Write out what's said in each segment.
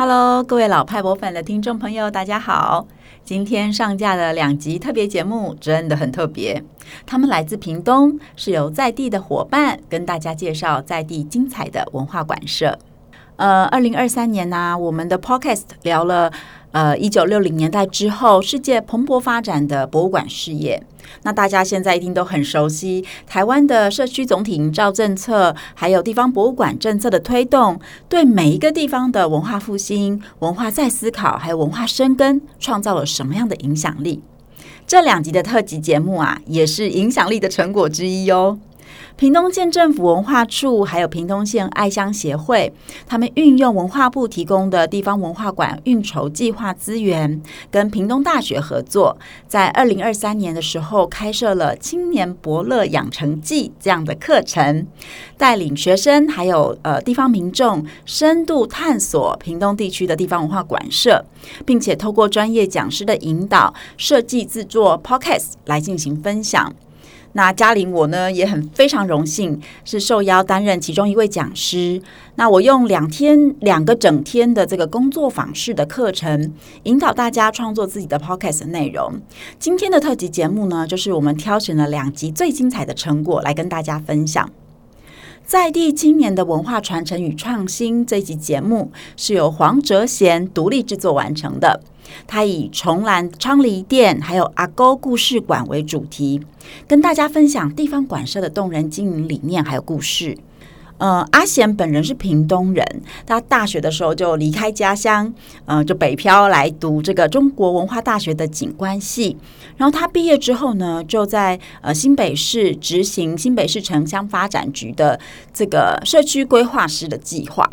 Hello，各位老派博粉的听众朋友，大家好！今天上架的两集特别节目真的很特别，他们来自屏东，是由在地的伙伴跟大家介绍在地精彩的文化馆舍。呃，二零二三年呢、我们的 Podcast 聊了。呃，一九六零年代之后，世界蓬勃发展的博物馆事业。那大家现在一定都很熟悉台湾的社区总体营造政策，还有地方博物馆政策的推动，对每一个地方的文化复兴、文化再思考，还有文化生根，创造了什么样的影响力？这两集的特辑节目啊，也是影响力的成果之一哟。屏东县政府文化处还有屏东县爱乡协会，他们运用文化部提供的地方文化馆运筹计划资源，跟屏东大学合作，在二零二三年的时候开设了青年伯乐养成记这样的课程，带领学生还有呃地方民众深度探索屏东地区的地方文化馆舍，并且透过专业讲师的引导，设计制作 Podcast 来进行分享。那嘉玲我呢也很非常荣幸，是受邀担任其中一位讲师。那我用两天两个整天的这个工作坊式的课程，引导大家创作自己的 podcast 内容。今天的特辑节目呢，就是我们挑选了两集最精彩的成果来跟大家分享。在地青年的文化传承与创新这一集节目，是由黄哲贤独立制作完成的。他以重兰昌黎店还有阿沟故事馆为主题，跟大家分享地方馆舍的动人经营理念还有故事。呃，阿贤本人是屏东人，他大学的时候就离开家乡，呃，就北漂来读这个中国文化大学的景观系。然后他毕业之后呢，就在呃新北市执行新北市城乡发展局的这个社区规划师的计划。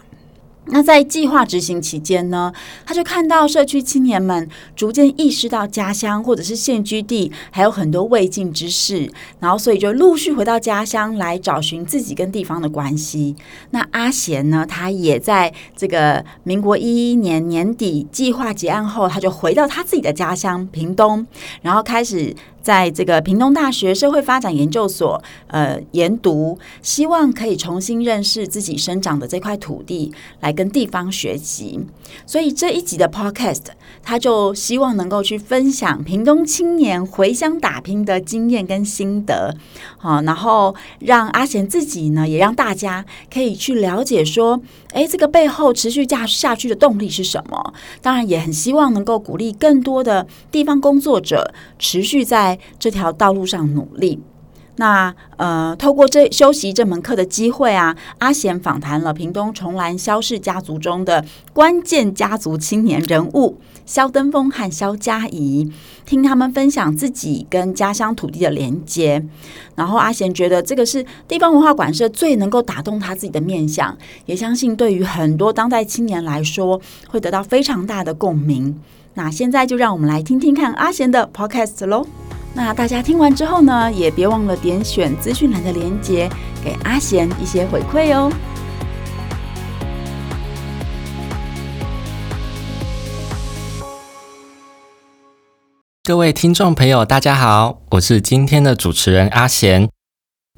那在计划执行期间呢，他就看到社区青年们逐渐意识到家乡或者是现居地还有很多未尽之事，然后所以就陆续回到家乡来找寻自己跟地方的关系。那阿贤呢，他也在这个民国一一年年底计划结案后，他就回到他自己的家乡屏东，然后开始。在这个屏东大学社会发展研究所，呃，研读，希望可以重新认识自己生长的这块土地，来跟地方学习。所以这一集的 Podcast，他就希望能够去分享屏东青年回乡打拼的经验跟心得，好，然后让阿贤自己呢，也让大家可以去了解说，哎，这个背后持续下下去的动力是什么？当然，也很希望能够鼓励更多的地方工作者持续在。这条道路上努力。那呃，透过这休息这门课的机会啊，阿贤访谈了屏东重兰萧氏家族中的关键家族青年人物萧登峰和萧佳怡，听他们分享自己跟家乡土地的连接。然后阿贤觉得这个是地方文化馆舍最能够打动他自己的面向，也相信对于很多当代青年来说会得到非常大的共鸣。那现在就让我们来听听看阿贤的 podcast 喽。那大家听完之后呢，也别忘了点选资讯栏的连接，给阿贤一些回馈哦。各位听众朋友，大家好，我是今天的主持人阿贤。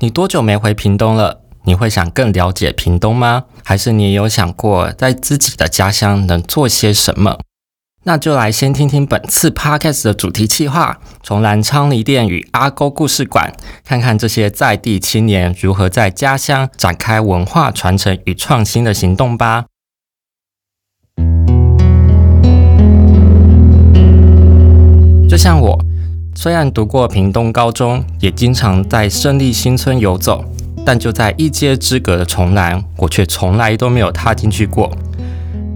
你多久没回屏东了？你会想更了解屏东吗？还是你有想过在自己的家乡能做些什么？那就来先听听本次 Podcast 的主题企划——从南昌黎店与阿沟故事馆，看看这些在地青年如何在家乡展开文化传承与创新的行动吧。就像我，虽然读过屏东高中，也经常在胜利新村游走，但就在一街之隔的重兰，我却从来都没有踏进去过。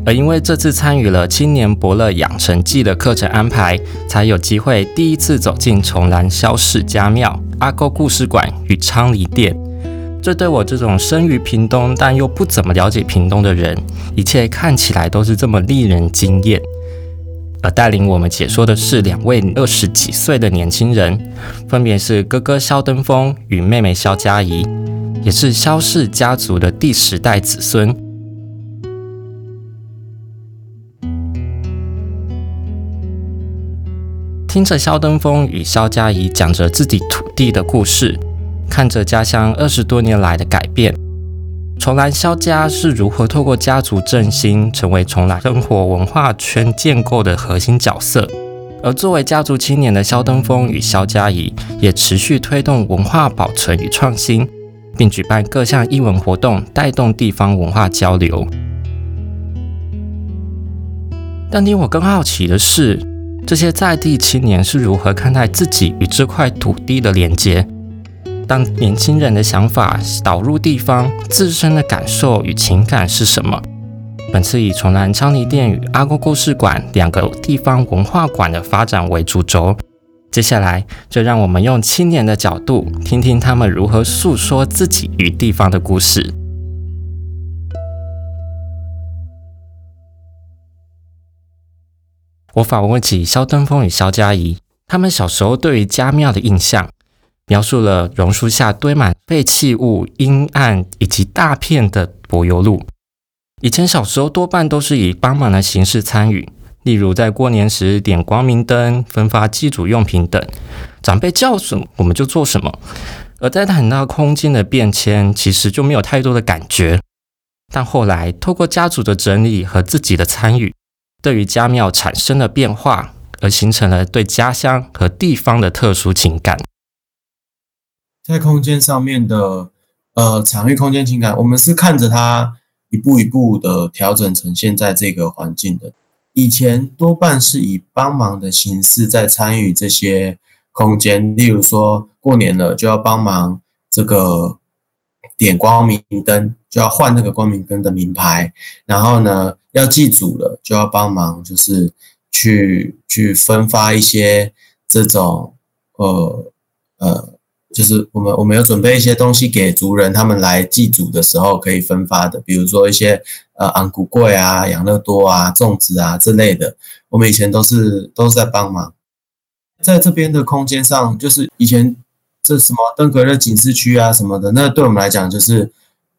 而因为这次参与了青年伯乐养成记的课程安排，才有机会第一次走进重兰萧氏家庙、阿沟故事馆与昌黎店。这对我这种生于屏东但又不怎么了解屏东的人，一切看起来都是这么令人惊艳。而带领我们解说的是两位二十几岁的年轻人，分别是哥哥萧登峰与妹妹萧佳怡，也是萧氏家族的第十代子孙。听着萧登峰与萧佳怡讲着自己土地的故事，看着家乡二十多年来的改变，重兰萧家是如何透过家族振兴，成为重兰生活文化圈建构的核心角色。而作为家族青年的萧登峰与萧嘉怡，也持续推动文化保存与创新，并举办各项艺文活动，带动地方文化交流。但令我更好奇的是，这些在地青年是如何看待自己与这块土地的连接？当年轻人的想法导入地方，自身的感受与情感是什么？本次以重兰昌黎店与阿公故事馆两个地方文化馆的发展为主轴，接下来就让我们用青年的角度，听听他们如何诉说自己与地方的故事。我访问起肖登峰与肖佳怡，他们小时候对于家庙的印象，描述了榕树下堆满废弃物、阴暗以及大片的柏油路。以前小时候多半都是以帮忙的形式参与，例如在过年时点光明灯、分发祭祖用品等，长辈叫什么我们就做什么。而在谈到空间的变迁，其实就没有太多的感觉。但后来透过家族的整理和自己的参与，对于家庙产生了变化，而形成了对家乡和地方的特殊情感。在空间上面的呃场域空间情感，我们是看着它。一步一步的调整成现在这个环境的，以前多半是以帮忙的形式在参与这些空间，例如说过年了就要帮忙这个点光明灯，就要换那个光明灯的名牌，然后呢要祭祖了就要帮忙，就是去去分发一些这种呃呃。就是我们我们有准备一些东西给族人，他们来祭祖的时候可以分发的，比如说一些呃红龟粿啊、养乐多啊、粽子啊之类的。我们以前都是都是在帮忙，在这边的空间上，就是以前这什么登革热警示区啊什么的，那对我们来讲就是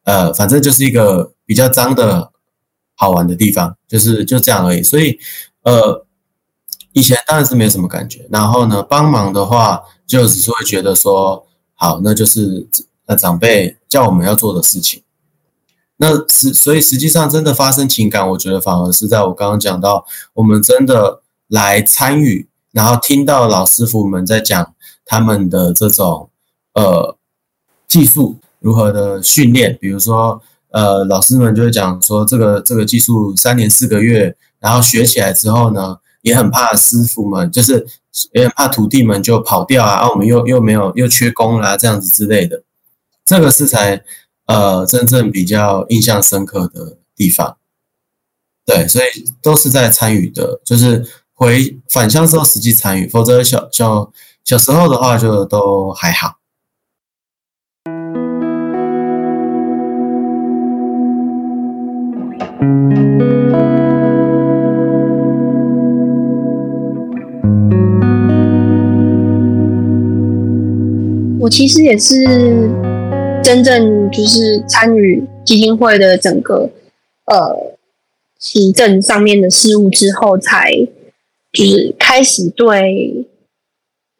呃，反正就是一个比较脏的好玩的地方，就是就这样而已。所以呃，以前当然是没有什么感觉。然后呢，帮忙的话。就只是会觉得说，好，那就是那长辈叫我们要做的事情。那实所以实际上真的发生情感，我觉得反而是在我刚刚讲到，我们真的来参与，然后听到老师傅们在讲他们的这种呃技术如何的训练，比如说呃老师们就会讲说，这个这个技术三年四个月，然后学起来之后呢，也很怕师傅们就是。也很怕徒弟们就跑掉啊，啊，我们又又没有又缺工啦，这样子之类的，这个是才呃真正比较印象深刻的地方。对，所以都是在参与的，就是回返乡之后实际参与，否则小小小时候的话就都还好。我其实也是真正就是参与基金会的整个呃行政上面的事务之后，才就是开始对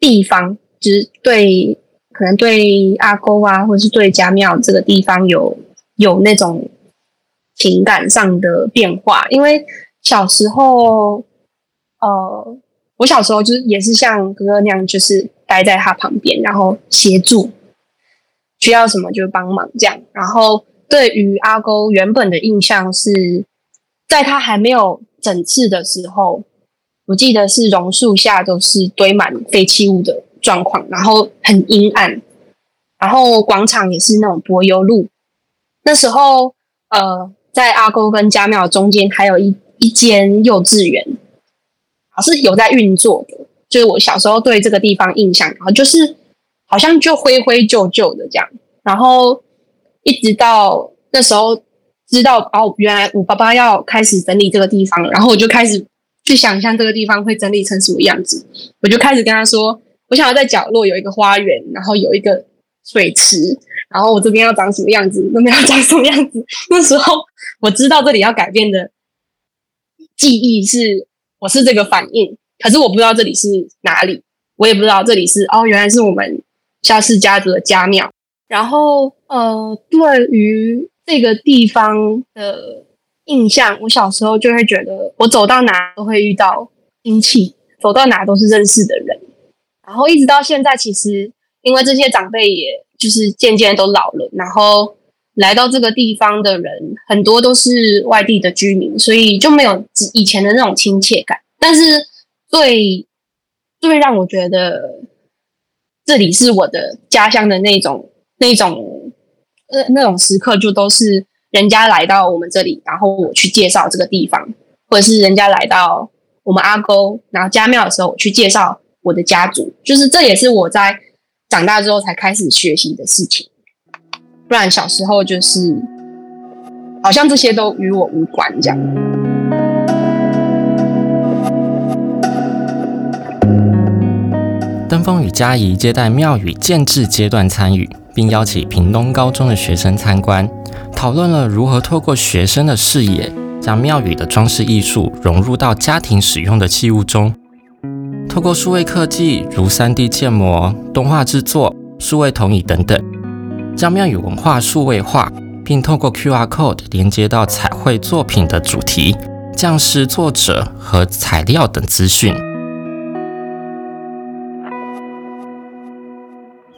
地方，就是对可能对阿沟啊，或是对家庙这个地方有有那种情感上的变化。因为小时候，呃，我小时候就是也是像哥哥那样，就是。待在他旁边，然后协助，需要什么就帮忙这样。然后对于阿勾原本的印象是，在他还没有整治的时候，我记得是榕树下都是堆满废弃物的状况，然后很阴暗，然后广场也是那种柏油路。那时候，呃，在阿勾跟家庙中间还有一一间幼稚园，还是有在运作的。就是我小时候对这个地方印象，然后就是好像就灰灰旧旧的这样，然后一直到那时候知道哦，原来我爸爸要开始整理这个地方，然后我就开始去想象这个地方会整理成什么样子，我就开始跟他说，我想要在角落有一个花园，然后有一个水池，然后我这边要长什么样子，那边要长什么样子。那时候我知道这里要改变的记忆是，我是这个反应。可是我不知道这里是哪里，我也不知道这里是哦，原来是我们萧氏家族的家庙。然后呃，对于这个地方的印象，我小时候就会觉得，我走到哪都会遇到亲戚，走到哪都是认识的人。然后一直到现在，其实因为这些长辈，也就是渐渐都老了，然后来到这个地方的人很多都是外地的居民，所以就没有以前的那种亲切感。但是最最让我觉得这里是我的家乡的那种那种呃那种时刻，就都是人家来到我们这里，然后我去介绍这个地方，或者是人家来到我们阿沟，然后家庙的时候，我去介绍。我的家族，就是这也是我在长大之后才开始学习的事情，不然小时候就是好像这些都与我无关这样。登峰与佳仪接待庙宇建制阶段参与，并邀请屏东高中的学生参观，讨论了如何透过学生的视野，将庙宇的装饰艺术融入到家庭使用的器物中。透过数位科技，如 3D 建模、动画制作、数位投影等等，将庙宇文化数位化，并透过 QR Code 连接到彩绘作品的主题、匠师、作者和材料等资讯。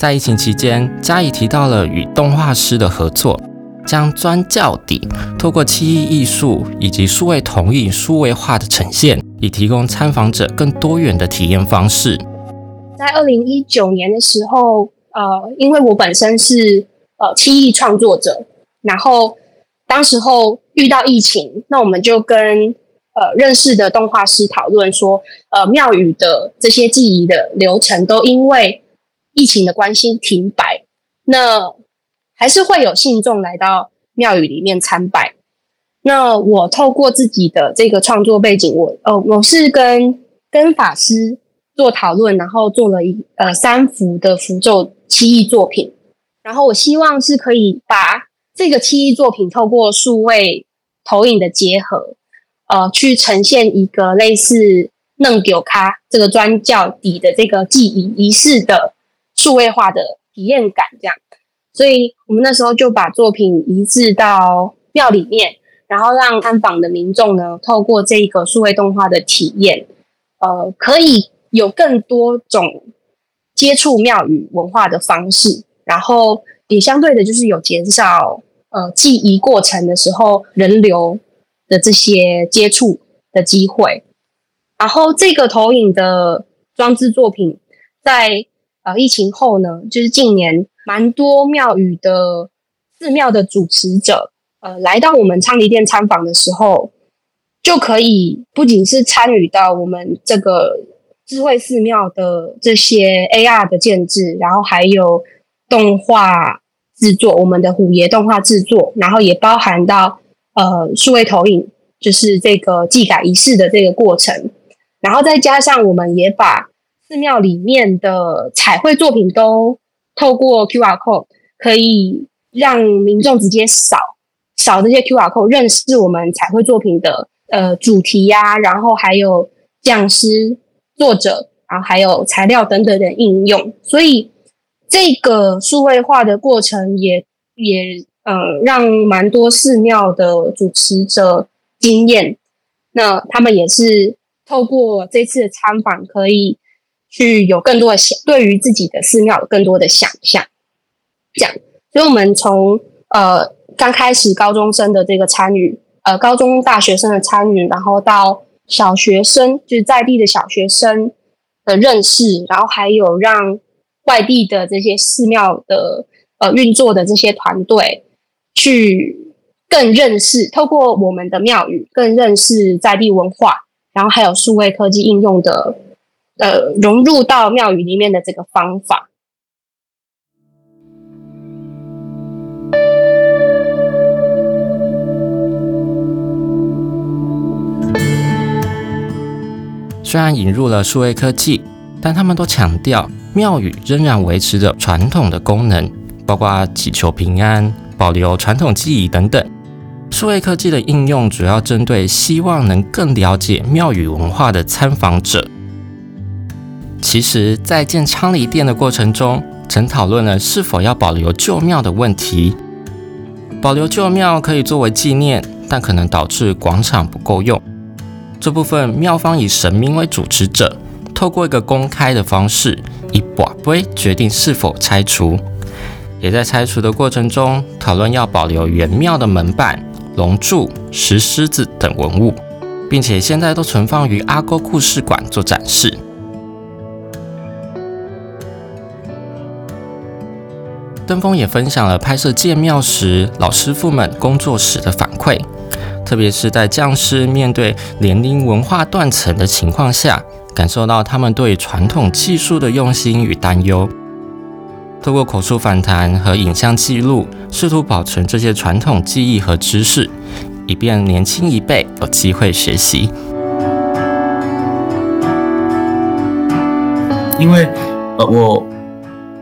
在疫情期间，佳仪提到了与动画师的合作。将砖教底透过漆艺艺术以及数位投影数位化的呈现，以提供参访者更多元的体验方式。在二零一九年的时候，呃，因为我本身是呃漆艺创作者，然后当时候遇到疫情，那我们就跟呃认识的动画师讨论说，呃庙宇的这些记忆的流程都因为疫情的关系停摆，那。还是会有信众来到庙宇里面参拜。那我透过自己的这个创作背景，我呃，我是跟跟法师做讨论，然后做了一呃三幅的符咒漆艺作品。然后我希望是可以把这个漆艺作品透过数位投影的结合，呃，去呈现一个类似弄九咖这个砖教底的这个祭仪仪式的数位化的体验感，这样。所以我们那时候就把作品移植到庙里面，然后让参访的民众呢，透过这个数位动画的体验，呃，可以有更多种接触庙宇文化的方式，然后也相对的，就是有减少呃祭仪过程的时候人流的这些接触的机会。然后这个投影的装置作品在呃疫情后呢，就是近年。蛮多庙宇的寺庙的主持者，呃，来到我们昌黎殿参访的时候，就可以不仅是参与到我们这个智慧寺庙的这些 AR 的建制，然后还有动画制作，我们的虎爷动画制作，然后也包含到呃数位投影，就是这个祭改仪式的这个过程，然后再加上我们也把寺庙里面的彩绘作品都。透过 QR code 可以让民众直接扫扫这些 QR code，认识我们彩绘作品的呃主题呀、然后还有匠师、作者，然后还有材料等等的应用。所以这个数位化的过程也也呃让蛮多寺庙的主持者经验。那他们也是透过这次的参访可以。去有更多的想，对于自己的寺庙有更多的想象，这样。所以，我们从呃刚开始高中生的这个参与，呃高中大学生的参与，然后到小学生，就是在地的小学生的认识，然后还有让外地的这些寺庙的呃运作的这些团队去更认识，透过我们的庙宇更认识在地文化，然后还有数位科技应用的。呃，融入到庙宇里面的这个方法。虽然引入了数位科技，但他们都强调庙宇仍然维持着传统的功能，包括祈求平安、保留传统技艺等等。数位科技的应用主要针对希望能更了解庙宇文化的参访者。其实，在建昌黎殿的过程中，曾讨论了是否要保留旧庙的问题。保留旧庙可以作为纪念，但可能导致广场不够用。这部分庙方以神明为主持者，透过一个公开的方式，以跋杯决定是否拆除。也在拆除的过程中，讨论要保留原庙的门板、龙柱、石狮子等文物，并且现在都存放于阿沟故事馆做展示。登峰也分享了拍摄建庙时老师傅们工作时的反馈，特别是在匠师面对年龄文化断层的情况下，感受到他们对传统技术的用心与担忧。透过口述访谈和影像记录，试图保存这些传统技艺和知识，以便年轻一辈有机会学习。因为呃，我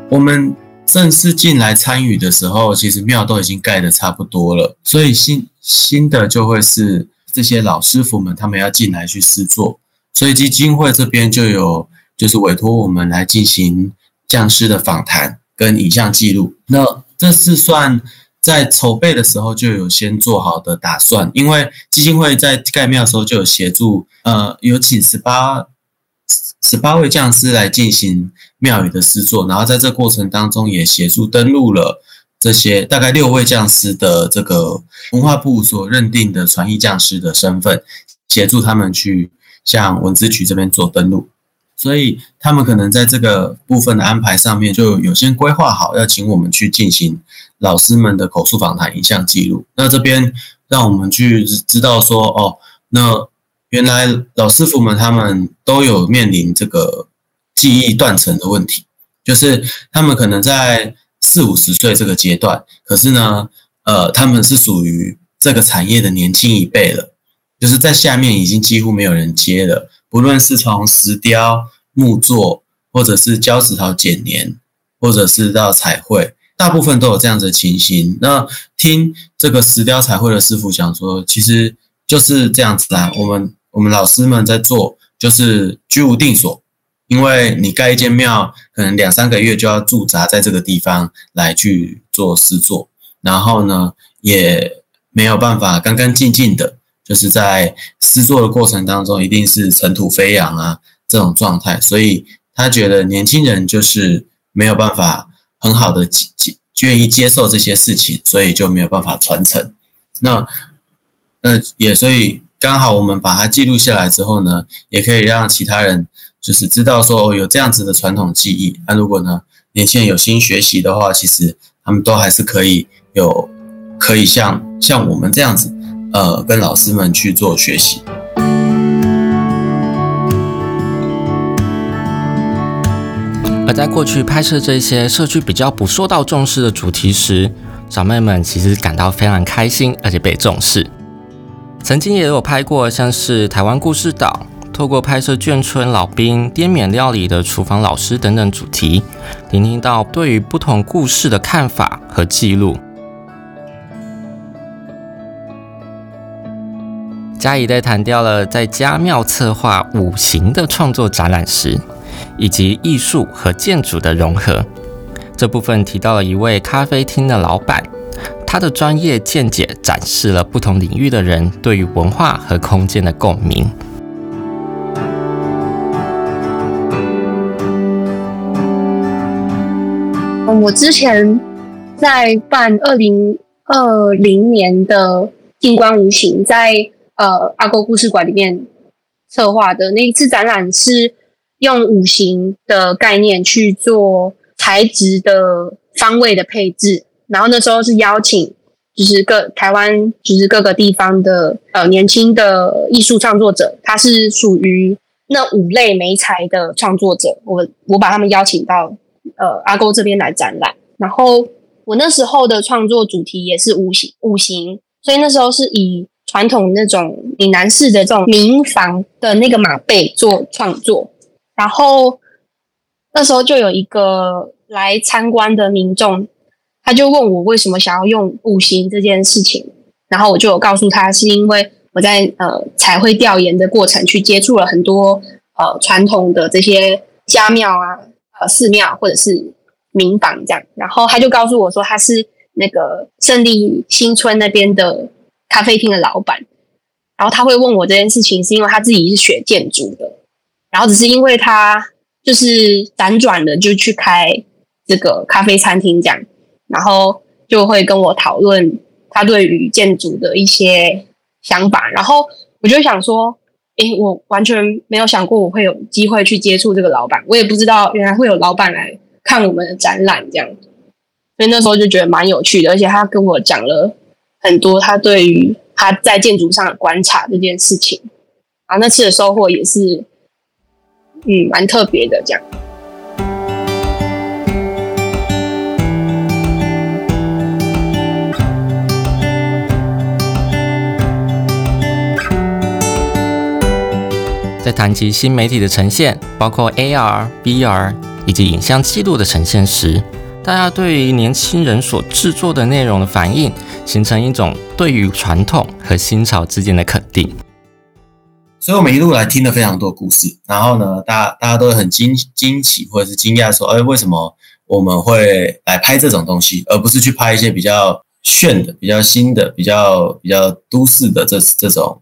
我们。正式进来参与的时候，其实庙都已经盖得差不多了，所以新新的就会是这些老师傅们他们要进来去试做，所以基金会这边就有就是委托我们来进行匠师的访谈跟影像记录。那这是算在筹备的时候就有先做好的打算，因为基金会在盖庙的时候就有协助，呃，有请十八。十八位匠师来进行庙宇的施作，然后在这过程当中也协助登录了这些大概六位匠师的这个文化部所认定的传艺匠师的身份，协助他们去向文资局这边做登录，所以他们可能在这个部分的安排上面就有先规划好，要请我们去进行老师们的口述访谈、影像记录。那这边让我们去知道说，哦，那。原来老师傅们他们都有面临这个记忆断层的问题，就是他们可能在四五十岁这个阶段，可是呢，呃，他们是属于这个产业的年轻一辈了，就是在下面已经几乎没有人接了，不论是从石雕、木作，或者是胶纸陶剪黏，或者是到彩绘，大部分都有这样子的情形。那听这个石雕彩绘的师傅讲说，其实就是这样子啦，我们。我们老师们在做，就是居无定所，因为你盖一间庙，可能两三个月就要驻扎在这个地方来去做施作，然后呢，也没有办法干干净净的，就是在施作的过程当中，一定是尘土飞扬啊这种状态，所以他觉得年轻人就是没有办法很好的愿意接受这些事情，所以就没有办法传承。那，那也所以。刚好我们把它记录下来之后呢，也可以让其他人就是知道说，有这样子的传统技艺。那如果呢，年轻人有心学习的话，其实他们都还是可以有可以像像我们这样子，呃，跟老师们去做学习。而在过去拍摄这些社区比较不受到重视的主题时，长辈们其实感到非常开心，而且被重视。曾经也有拍过像是台湾故事岛，透过拍摄眷村老兵滇缅料理的厨房老师等等主题，聆听到对于不同故事的看法和记录。嘉怡在谈掉了在家庙策划五行的创作展览时，以及艺术和建筑的融合。这部分提到了一位咖啡厅的老板。他的专业见解展示了不同领域的人对于文化和空间的共鸣。我之前在办二零二零年的静观无形，在呃阿沟故事馆里面策划的那一次展览，是用五行的概念去做材质的方位的配置。然后那时候是邀请，就是各台湾，就是各个地方的呃年轻的艺术创作者，他是属于那五类媒材的创作者，我我把他们邀请到呃阿沟这边来展览。然后我那时候的创作主题也是五行五行，所以那时候是以传统那种闽南式的这种民房的那个马背做创作。然后那时候就有一个来参观的民众。他就问我为什么想要用五行这件事情，然后我就有告诉他，是因为我在呃彩绘调研的过程去接触了很多呃传统的这些家庙啊、呃寺庙或者是民房这样，然后他就告诉我说他是那个胜利新村那边的咖啡厅的老板，然后他会问我这件事情，是因为他自己是学建筑的，然后只是因为他就是辗转的就去开这个咖啡餐厅这样，然后就会跟我讨论他对于建筑的一些想法，然后我就想说，诶，我完全没有想过我会有机会去接触这个老板，我也不知道原来会有老板来看我们的展览这样。所以那时候就觉得蛮有趣的，而且他跟我讲了很多他对于他在建筑上的观察这件事情，啊，那次的收获也是，嗯，蛮特别的这样。在谈及新媒体的呈现，包括 AR、VR 以及影像记录的呈现时，大家对于年轻人所制作的内容的反应，形成一种对于传统和新潮之间的肯定。所以我们一路来听了非常多故事，然后呢，大家大家都很惊惊奇或者是惊讶，说：“哎，为什么我们会来拍这种东西，而不是去拍一些比较炫的、比较新的、比较比较都市的这这种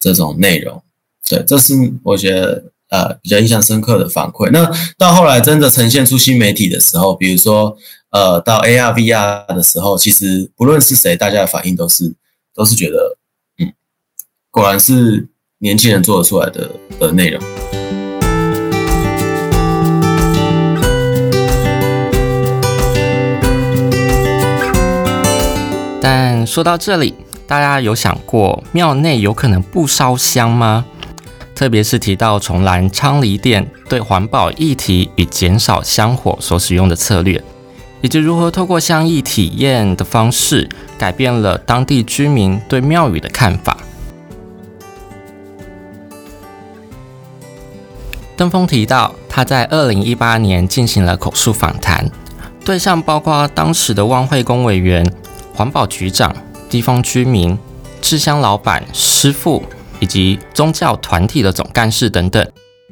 这种内容？”对，这是我觉得。呃，比较印象深刻的反馈。那到后来真的呈现出新媒体的时候，比如说，呃，到 AR、VR 的时候，其实不论是谁，大家的反应都是都是觉得，嗯，果然是年轻人做得出来的的内容。但说到这里，大家有想过庙内有可能不烧香吗？特别是提到重岚昌黎殿对环保议题与减少香火所使用的策略，以及如何透过香艺体验的方式改变了当地居民对庙宇的看法。登峰提到，他在二零一八年进行了口述访谈，对象包括当时的万惠宫委员、环保局长、地方居民、制香老板、师傅。以及宗教团体的总干事等等，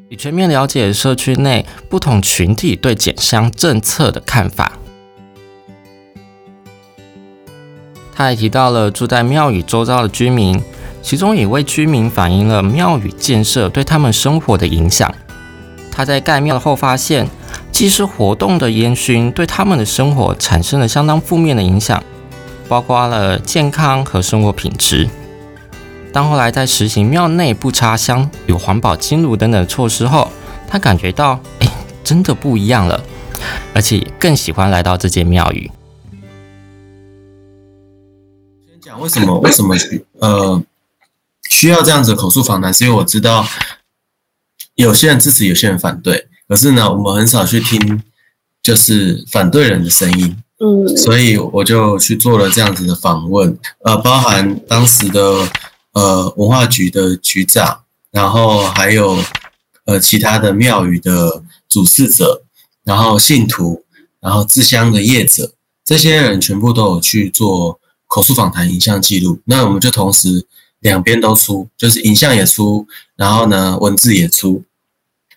以全面了解社区内不同群体对减香政策的看法。他还提到了住在庙宇周遭的居民，其中一位居民反映了庙宇建设对他们生活的影响。他在盖庙后发现，祭祀活动的烟熏对他们的生活产生了相当负面的影响，包括了健康和生活品质。当后来在实行庙内不插香、有环保金炉等等措施后，他感觉到，哎，真的不一样了，而且更喜欢来到这间庙宇。先讲为什么？为什么呃需要这样子的口述访谈？是因为我知道有些人支持，有些人反对。可是呢，我们很少去听就是反对人的声音。嗯，所以我就去做了这样子的访问，呃，包含当时的。呃，文化局的局长，然后还有呃其他的庙宇的主事者，然后信徒，然后制香的业者，这些人全部都有去做口述访谈、影像记录。那我们就同时两边都出，就是影像也出，然后呢文字也出。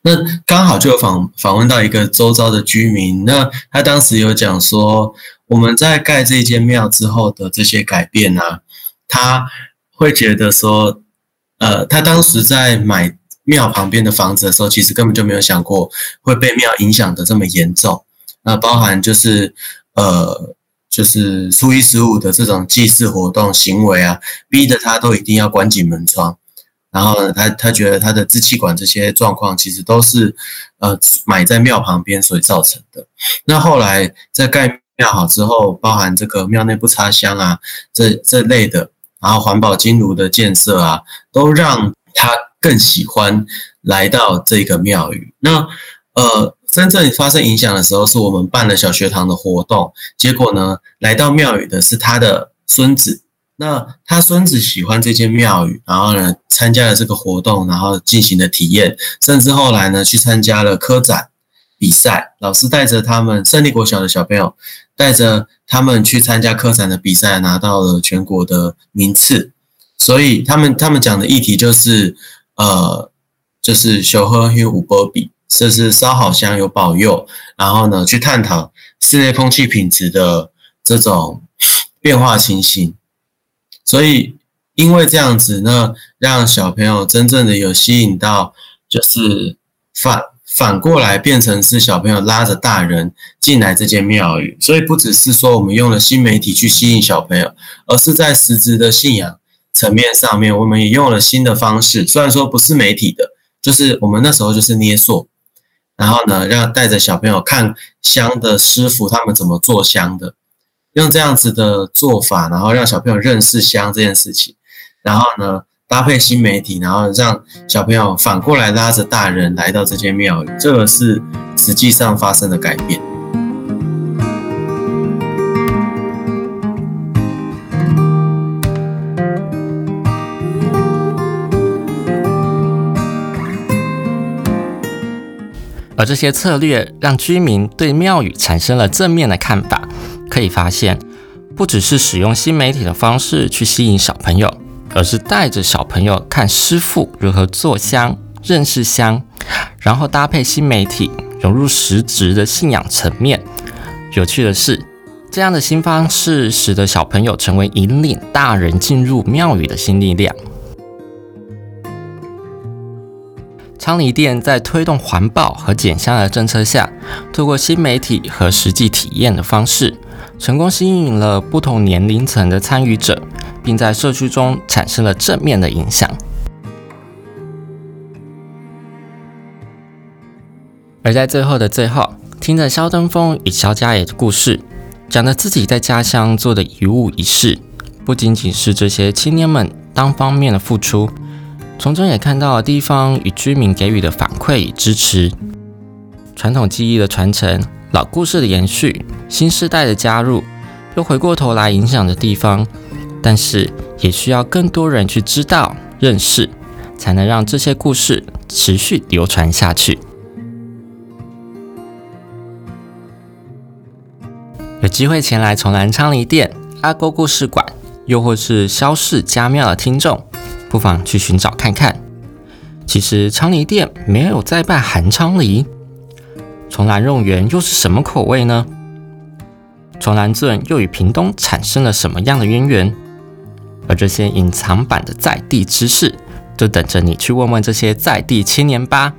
那刚好就有访访问到一个周遭的居民，那他当时有讲说，我们在盖这间庙之后的这些改变啊，他。会觉得说，呃，他当时在买庙旁边的房子的时候，其实根本就没有想过会被庙影响的这么严重。那包含就是，呃，就是初一十五的这种祭祀活动行为啊，逼得他都一定要关紧门窗。然后呢，他他觉得他的支气管这些状况，其实都是呃买在庙旁边所造成的。那后来在盖庙好之后，包含这个庙内不插香啊，这这类的。然后环保金炉的建设啊，都让他更喜欢来到这个庙宇。那呃，真正发生影响的时候，是我们办了小学堂的活动，结果呢，来到庙宇的是他的孙子。那他孙子喜欢这间庙宇，然后呢，参加了这个活动，然后进行了体验，甚至后来呢，去参加了科展比赛，老师带着他们胜利国小的小朋友。带着他们去参加科展的比赛，拿到了全国的名次。所以他们他们讲的议题就是，呃，就是修和与五波比，就是烧好香有保佑，然后呢去探讨室内空气品质的这种变化情形。所以因为这样子呢，让小朋友真正的有吸引到，就是反反过来变成是小朋友拉着大人进来这间庙宇。所以不只是说我们用了新媒体去吸引小朋友，而是在实质的信仰层面上面，我们也用了新的方式。虽然说不是媒体的，就是我们那时候就是捏塑。然后呢，让带着小朋友看香的师傅他们怎么做香的，用这样子的做法，然后让小朋友认识香这件事情。然后呢，搭配新媒体，然后让小朋友反过来拉着大人来到这间庙宇，这个是实际上发生的改变。而这些策略让居民对庙宇产生了正面的看法。可以发现，不只是使用新媒体的方式去吸引小朋友，而是带着小朋友看师傅如何做香、认识香，然后搭配新媒体融入实质的信仰层面。有趣的是，这样的新方式使得小朋友成为引领大人进入庙宇的新力量。昌黎殿在推动环保和减香的政策下，透过新媒体和实际体验的方式，成功吸引了不同年龄层的参与者，并在社区中产生了正面的影响。而在最后的最后，听着肖登峰与肖家野的故事，讲着自己在家乡做的一物一事，不仅仅是这些青年们单方面的付出。从中也看到了地方与居民给予的反馈与支持，传统技艺的传承、老故事的延续、新时代的加入，又回过头来影响着地方。但是也需要更多人去知道、认识，才能让这些故事持续流传下去。有机会前来崇兰昌黎殿、阿沟故事馆，又或是萧氏家庙的听众。不妨去寻找看看。其实昌黎殿没有在拜韩昌黎，重兰肉圆又是什么口味呢？重兰镇又与屏东产生了什么样的渊源？而这些隐藏版的在地知识，就等着你去问问这些在地青年吧。